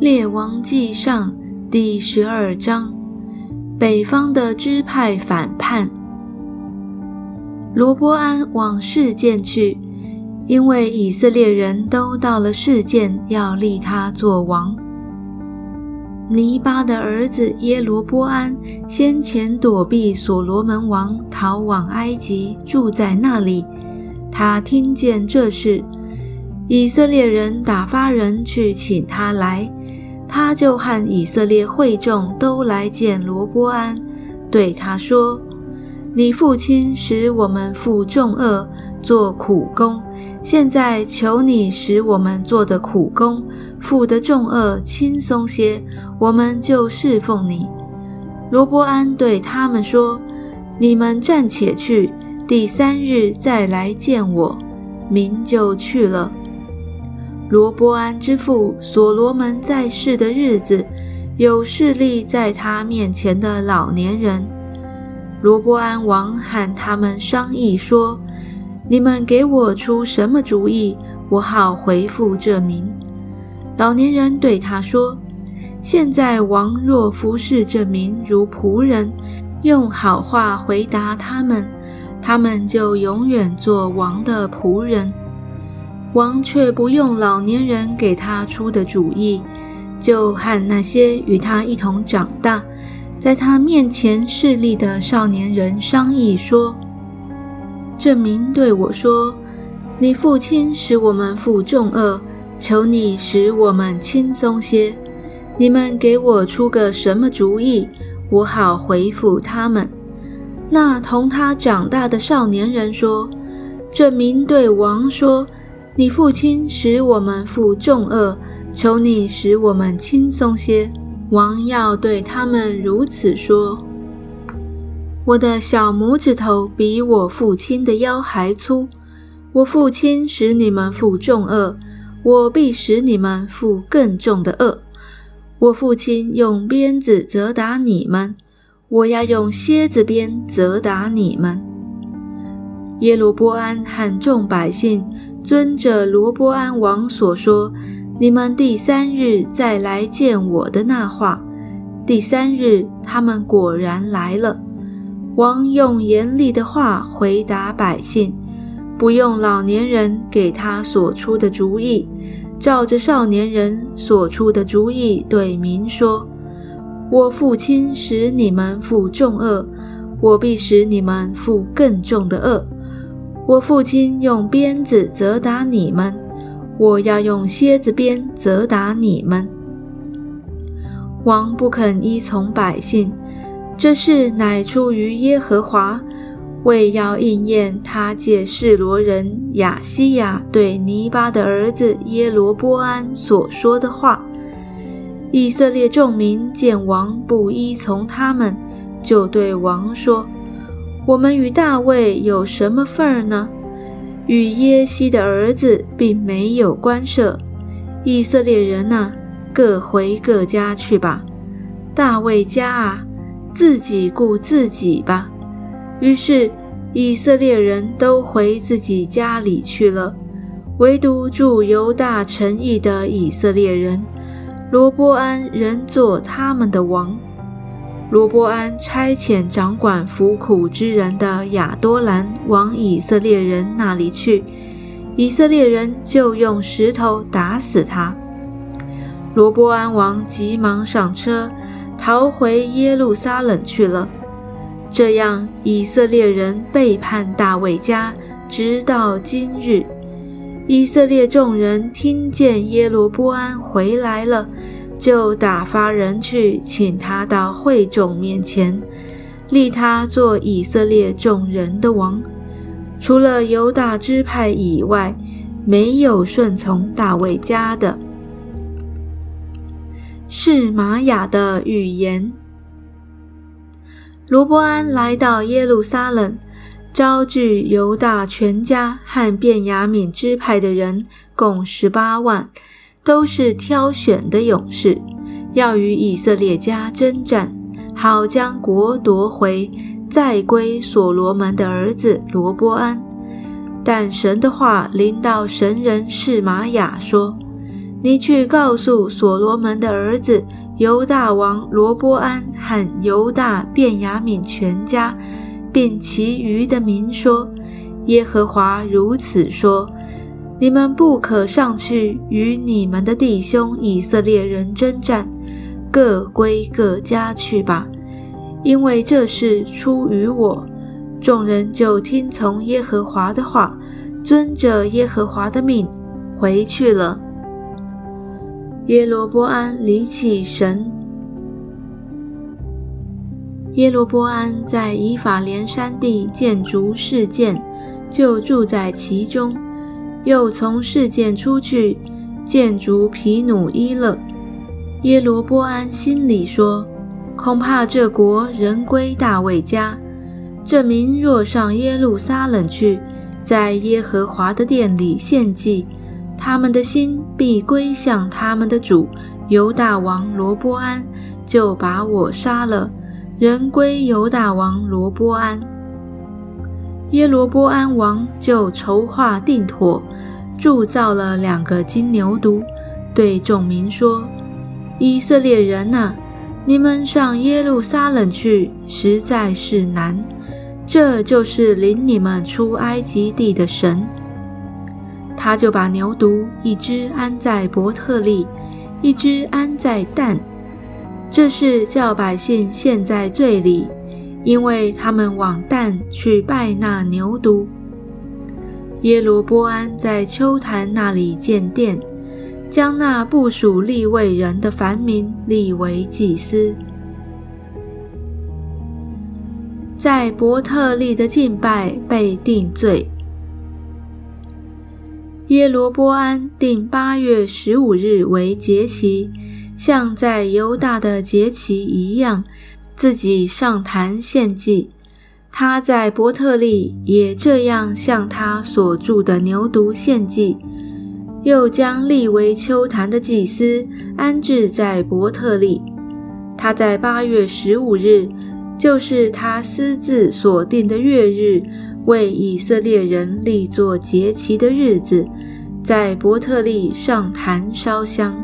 列王记上第十二章，北方的支派反叛。罗波安往事件去，因为以色列人都到了事件，要立他做王。尼巴的儿子耶罗波安先前躲避所罗门王，逃往埃及，住在那里。他听见这事，以色列人打发人去请他来。他就和以色列会众都来见罗波安，对他说：“你父亲使我们负重恶，做苦工。现在求你使我们做的苦工、负的重恶轻松些，我们就侍奉你。”罗波安对他们说：“你们暂且去，第三日再来见我。”民就去了。罗波安之父所罗门在世的日子，有势力在他面前的老年人。罗波安王喊他们商议说：“你们给我出什么主意，我好回复这名。”老年人对他说：“现在王若服侍这名如仆人，用好话回答他们，他们就永远做王的仆人。”王却不用老年人给他出的主意，就和那些与他一同长大，在他面前势力的少年人商议说：“这民对我说，你父亲使我们负重恶，求你使我们轻松些。你们给我出个什么主意，我好回复他们。”那同他长大的少年人说：“这民对王说。”你父亲使我们负重恶，求你使我们轻松些。王要对他们如此说：我的小拇指头比我父亲的腰还粗。我父亲使你们负重恶，我必使你们负更重的恶。我父亲用鞭子责打你们，我要用蝎子鞭责打你们。耶罗波安和众百姓。遵着罗波安王所说，你们第三日再来见我的那话。第三日，他们果然来了。王用严厉的话回答百姓，不用老年人给他所出的主意，照着少年人所出的主意对民说：“我父亲使你们负重恶，我必使你们负更重的恶。”我父亲用鞭子责打你们，我要用蝎子鞭责打你们。王不肯依从百姓，这事乃出于耶和华，为要应验他借示罗人亚西亚对尼巴的儿子耶罗波安所说的话。以色列众民见王不依从他们，就对王说。我们与大卫有什么份儿呢？与耶西的儿子并没有关涉。以色列人呐，各回各家去吧。大卫家啊，自己顾自己吧。于是以色列人都回自己家里去了，唯独住犹大城邑的以色列人，罗波安仍做他们的王。罗波安差遣掌管服苦之人的亚多兰往以色列人那里去，以色列人就用石头打死他。罗波安王急忙上车，逃回耶路撒冷去了。这样，以色列人背叛大卫家，直到今日。以色列众人听见耶罗波安回来了。就打发人去请他到会众面前，立他做以色列众人的王。除了犹大支派以外，没有顺从大卫家的。是玛雅的语言。罗伯安来到耶路撒冷，招聚犹大全家和便雅悯支派的人，共十八万。都是挑选的勇士，要与以色列家征战，好将国夺回，再归所罗门的儿子罗波安。但神的话临到神人示玛雅说：“你去告诉所罗门的儿子犹大王罗波安和犹大便雅悯全家，并其余的民说：耶和华如此说：你们不可上去与你们的弟兄以色列人征战，各归各家去吧，因为这事出于我。众人就听从耶和华的话，遵着耶和华的命回去了。耶罗波安离弃神。耶罗波安在以法莲山地建筑事件，就住在其中；又从事件出去建筑皮努伊勒。耶罗波安心里说：“恐怕这国人归大卫家。”这民若上耶路撒冷去，在耶和华的殿里献祭，他们的心必归向他们的主犹大王罗波安，就把我杀了，人归犹大王罗波安。耶罗波安王就筹划定妥，铸造了两个金牛犊，对众民说：“以色列人呐，你们上耶路撒冷去，实在是难。”这就是领你们出埃及地的神。他就把牛犊一只安在伯特利，一只安在但。这是叫百姓陷在罪里，因为他们往旦去拜那牛犊。耶罗波安在秋坛那里建殿，将那部属立位人的凡民立为祭司。在伯特利的敬拜被定罪。耶罗波安定八月十五日为节期，像在犹大的节期一样，自己上坛献祭。他在伯特利也这样向他所住的牛犊献祭，又将立为秋坛的祭司安置在伯特利。他在八月十五日。就是他私自所定的月日，为以色列人立作节期的日子，在伯特利上坛烧香。